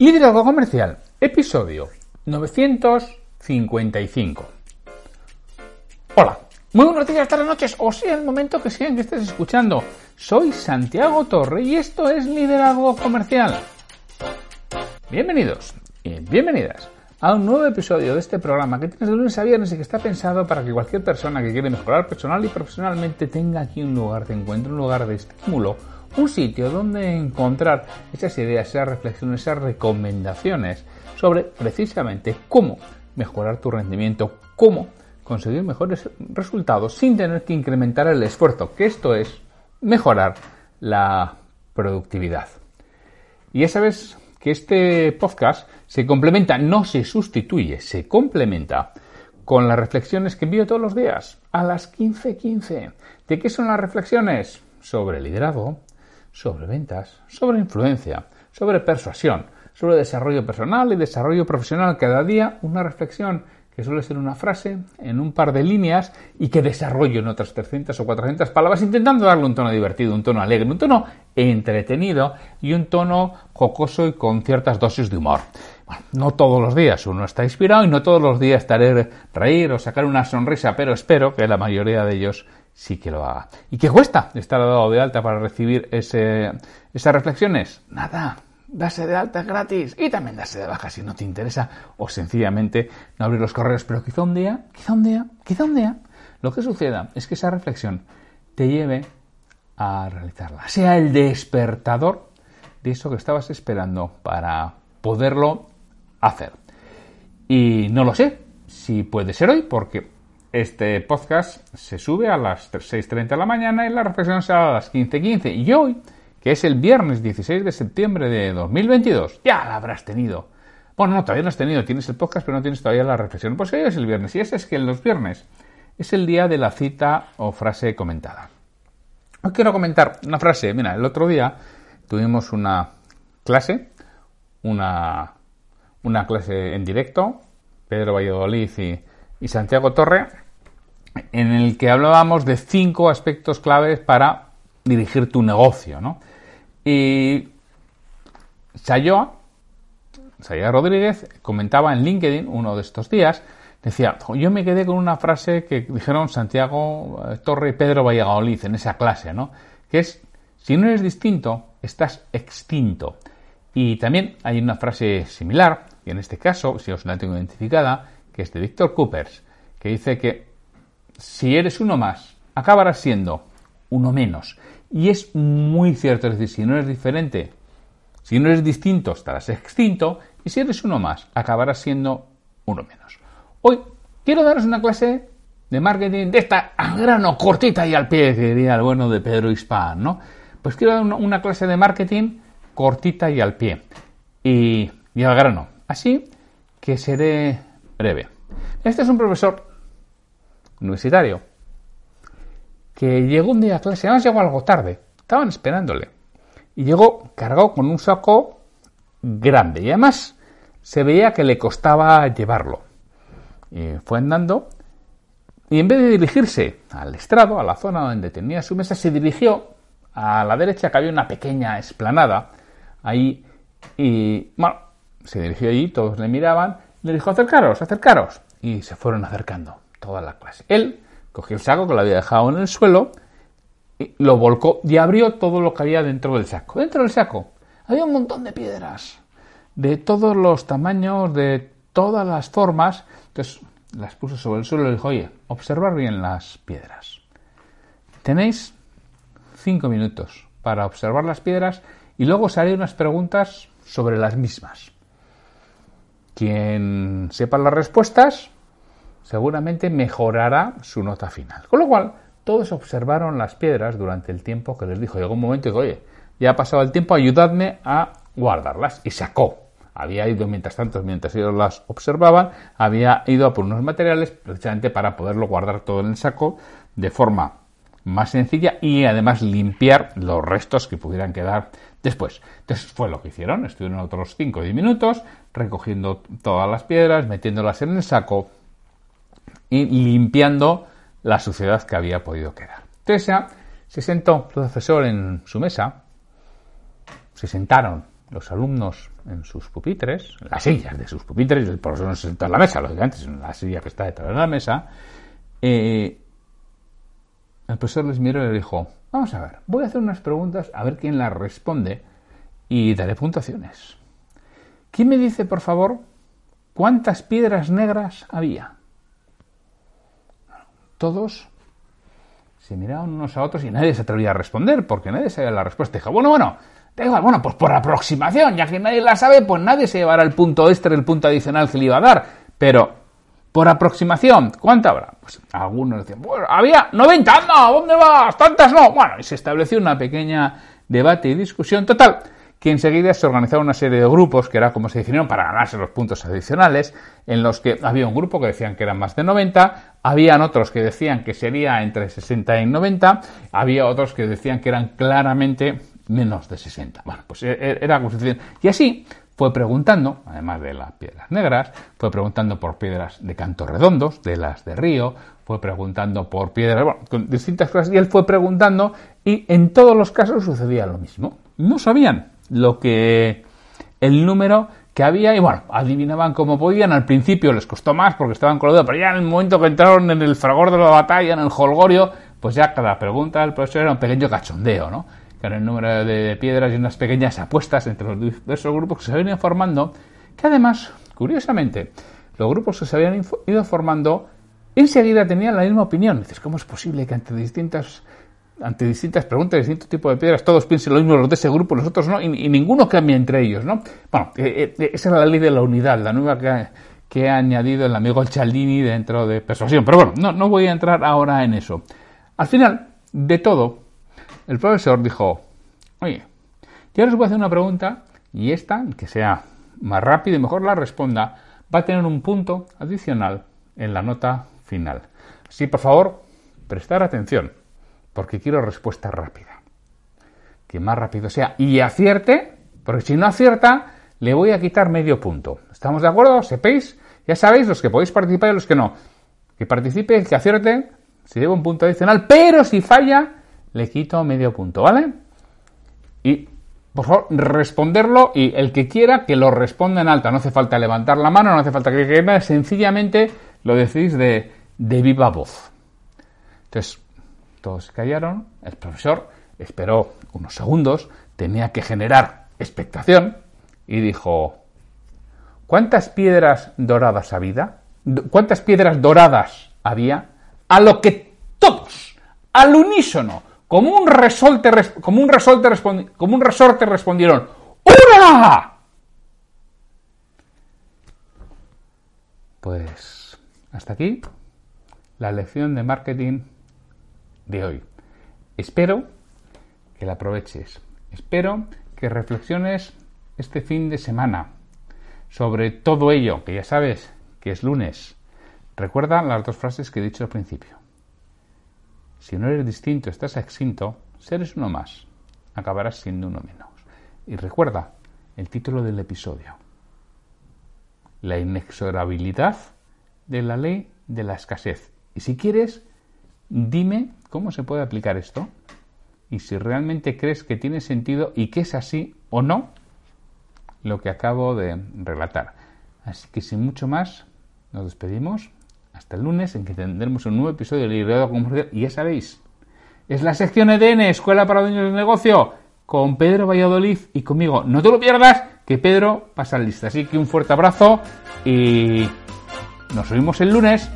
Liderazgo Comercial, episodio 955. Hola, muy buenos días, tardes, noches, o sea el momento que sea que estés escuchando. Soy Santiago Torre y esto es Liderazgo Comercial. Bienvenidos y bienvenidas a un nuevo episodio de este programa que tienes de lunes a viernes y que está pensado para que cualquier persona que quiere mejorar personal y profesionalmente tenga aquí un lugar de encuentro, un lugar de estímulo un sitio donde encontrar esas ideas, esas reflexiones, esas recomendaciones sobre precisamente cómo mejorar tu rendimiento, cómo conseguir mejores resultados sin tener que incrementar el esfuerzo, que esto es mejorar la productividad. Y ya sabes que este podcast se complementa, no se sustituye, se complementa con las reflexiones que envío todos los días a las 15.15. ¿De qué son las reflexiones? Sobre liderazgo, sobre ventas, sobre influencia, sobre persuasión, sobre desarrollo personal y desarrollo profesional. Cada día una reflexión que suele ser una frase en un par de líneas y que desarrollo en otras 300 o 400 palabras, intentando darle un tono divertido, un tono alegre, un tono entretenido y un tono jocoso y con ciertas dosis de humor. No todos los días uno está inspirado y no todos los días estaré reír o sacar una sonrisa, pero espero que la mayoría de ellos sí que lo haga. ¿Y qué cuesta estar dado de alta para recibir ese, esas reflexiones? Nada, darse de alta gratis y también darse de baja si no te interesa o sencillamente no abrir los correos. Pero quizá un día, quizá un día, quizá un día, lo que suceda es que esa reflexión te lleve a realizarla, sea el despertador de eso que estabas esperando para poderlo hacer. Y no lo sé si puede ser hoy, porque este podcast se sube a las 6.30 de la mañana y la reflexión será a las 15.15. Y hoy, que es el viernes 16 de septiembre de 2022, ya la habrás tenido. Bueno, no, todavía no has tenido. Tienes el podcast, pero no tienes todavía la reflexión. Pues hoy es el viernes. Y ese es que en los viernes es el día de la cita o frase comentada. Hoy quiero comentar una frase. Mira, el otro día tuvimos una clase, una, una clase en directo, Pedro Valladolid y y Santiago Torre, en el que hablábamos de cinco aspectos claves para dirigir tu negocio. ¿no? Y Sayoa, Sayoa Rodríguez, comentaba en LinkedIn uno de estos días, decía, yo me quedé con una frase que dijeron Santiago eh, Torre y Pedro Valladolid en esa clase, ¿no? que es, si no eres distinto, estás extinto. Y también hay una frase similar, y en este caso, si os la tengo identificada, que es de Víctor Coopers, que dice que si eres uno más, acabarás siendo uno menos. Y es muy cierto, es decir, si no eres diferente, si no eres distinto, estarás extinto, y si eres uno más, acabarás siendo uno menos. Hoy quiero daros una clase de marketing de esta a grano, cortita y al pie, que diría el bueno de Pedro Hispán. Pues quiero dar una, clase de marketing cortita y al pie. Y, y al grano. Así que seré breve. Este es un profesor universitario que llegó un día a clase, además llegó algo tarde, estaban esperándole, y llegó cargado con un saco grande, y además se veía que le costaba llevarlo. Y fue andando, y en vez de dirigirse al estrado, a la zona donde tenía su mesa, se dirigió a la derecha, que había una pequeña esplanada ahí, y bueno, se dirigió allí, todos le miraban, le dijo, acercaros, acercaros. Y se fueron acercando toda la clase. Él cogió el saco que lo había dejado en el suelo, y lo volcó y abrió todo lo que había dentro del saco. Dentro del saco había un montón de piedras, de todos los tamaños, de todas las formas. Entonces las puso sobre el suelo y dijo, oye, observar bien las piedras. Tenéis cinco minutos para observar las piedras y luego os haré unas preguntas sobre las mismas. Quien sepa las respuestas seguramente mejorará su nota final. Con lo cual, todos observaron las piedras durante el tiempo que les dijo. Llegó un momento y dijo, oye, ya ha pasado el tiempo, ayudadme a guardarlas. Y sacó. Había ido, mientras tanto, mientras ellos las observaban, había ido a por unos materiales precisamente para poderlo guardar todo en el saco de forma más sencilla y además limpiar los restos que pudieran quedar después. Entonces fue lo que hicieron, estuvieron otros 5 o 10 minutos recogiendo todas las piedras, metiéndolas en el saco y limpiando la suciedad que había podido quedar. Ya se sentó el profesor en su mesa, se sentaron los alumnos en sus pupitres, las sillas de sus pupitres, por eso no se sentó en la mesa, lógicamente, en la silla que está detrás de la mesa, eh, el profesor les miró y le dijo, vamos a ver, voy a hacer unas preguntas a ver quién las responde y daré puntuaciones. ¿Quién me dice, por favor, cuántas piedras negras había? Todos se miraban unos a otros y nadie se atrevía a responder porque nadie sabía la respuesta. Dijo, bueno, bueno, da igual, bueno, pues por aproximación, ya que nadie la sabe, pues nadie se llevará el punto extra, el punto adicional que le iba a dar. Pero, por aproximación, ¿cuánto habrá? Pues algunos decían, bueno, había 90, no, ¿dónde vas? Tantas no. Bueno, y se estableció una pequeña debate y discusión total que enseguida se organizaron una serie de grupos, que era como se definieron para ganarse los puntos adicionales, en los que había un grupo que decían que eran más de 90, habían otros que decían que sería entre 60 y 90, había otros que decían que eran claramente menos de 60. Bueno, pues e, e, era constitución. Y así fue preguntando, además de las piedras negras, fue preguntando por piedras de canto redondos, de las de río, fue preguntando por piedras, bueno, con distintas cosas, y él fue preguntando, y en todos los casos sucedía lo mismo. No sabían lo que el número que había y bueno, adivinaban como podían. Al principio les costó más porque estaban con pero ya en el momento que entraron en el fragor de la batalla, en el holgorio, pues ya cada pregunta del profesor era un pequeño cachondeo, ¿no? Era el número de piedras y unas pequeñas apuestas entre los diversos grupos que se habían ido formando, que además, curiosamente, los grupos que se habían ido formando enseguida tenían la misma opinión. Dices, ¿cómo es posible que ante distintas ante distintas preguntas, distintos tipos de piedras, todos piensen lo mismo los de ese grupo, los otros no, y, ninguno cambia entre ellos, ¿no? Bueno, eh, eh, esa es la ley de la unidad, la nueva que, ha añadido el amigo Cialdini dentro de Persuasión. Pero bueno, no, no voy a entrar ahora en eso. Al final de todo, el profesor dijo, oye, yo les voy a hacer una pregunta y esta, que sea más rápida y mejor la responda, va a tener un punto adicional en la nota final. Así, por favor, prestar atención porque quiero respuesta rápida. Que más rápido sea y acierte, porque si no acierta, le voy a quitar medio punto. ¿Estamos de acuerdo? ¿Sepéis? Ya sabéis, los que podéis participar y los que no. Que participe, que acierte, se lleva un punto adicional, pero si falla, le quito medio punto, ¿vale? Y, por favor, responderlo y el que quiera que lo responda en alta. No hace falta levantar la mano, no hace falta que quede sencillamente lo decís de, de viva voz. Entonces, todos se callaron, el profesor esperó unos segundos, tenía que generar expectación y dijo, ¿cuántas piedras doradas había? ¿Cuántas piedras doradas había? A lo que todos, al unísono, como un resorte, como un resorte, como un resorte respondieron, ¡Una! Pues hasta aquí la lección de marketing de hoy. Espero que la aproveches. Espero que reflexiones este fin de semana sobre todo ello, que ya sabes que es lunes. Recuerda las dos frases que he dicho al principio. Si no eres distinto, estás extinto, seres uno más, acabarás siendo uno menos. Y recuerda el título del episodio. La inexorabilidad de la ley de la escasez. Y si quieres, dime ¿Cómo se puede aplicar esto? Y si realmente crees que tiene sentido y que es así o no lo que acabo de relatar. Así que sin mucho más, nos despedimos. Hasta el lunes en que tendremos un nuevo episodio de Liderazgo Comercial. Y ya sabéis, es la sección EDN, Escuela para Dueños del Negocio, con Pedro Valladolid y conmigo. No te lo pierdas, que Pedro pasa lista. Así que un fuerte abrazo y nos vemos el lunes.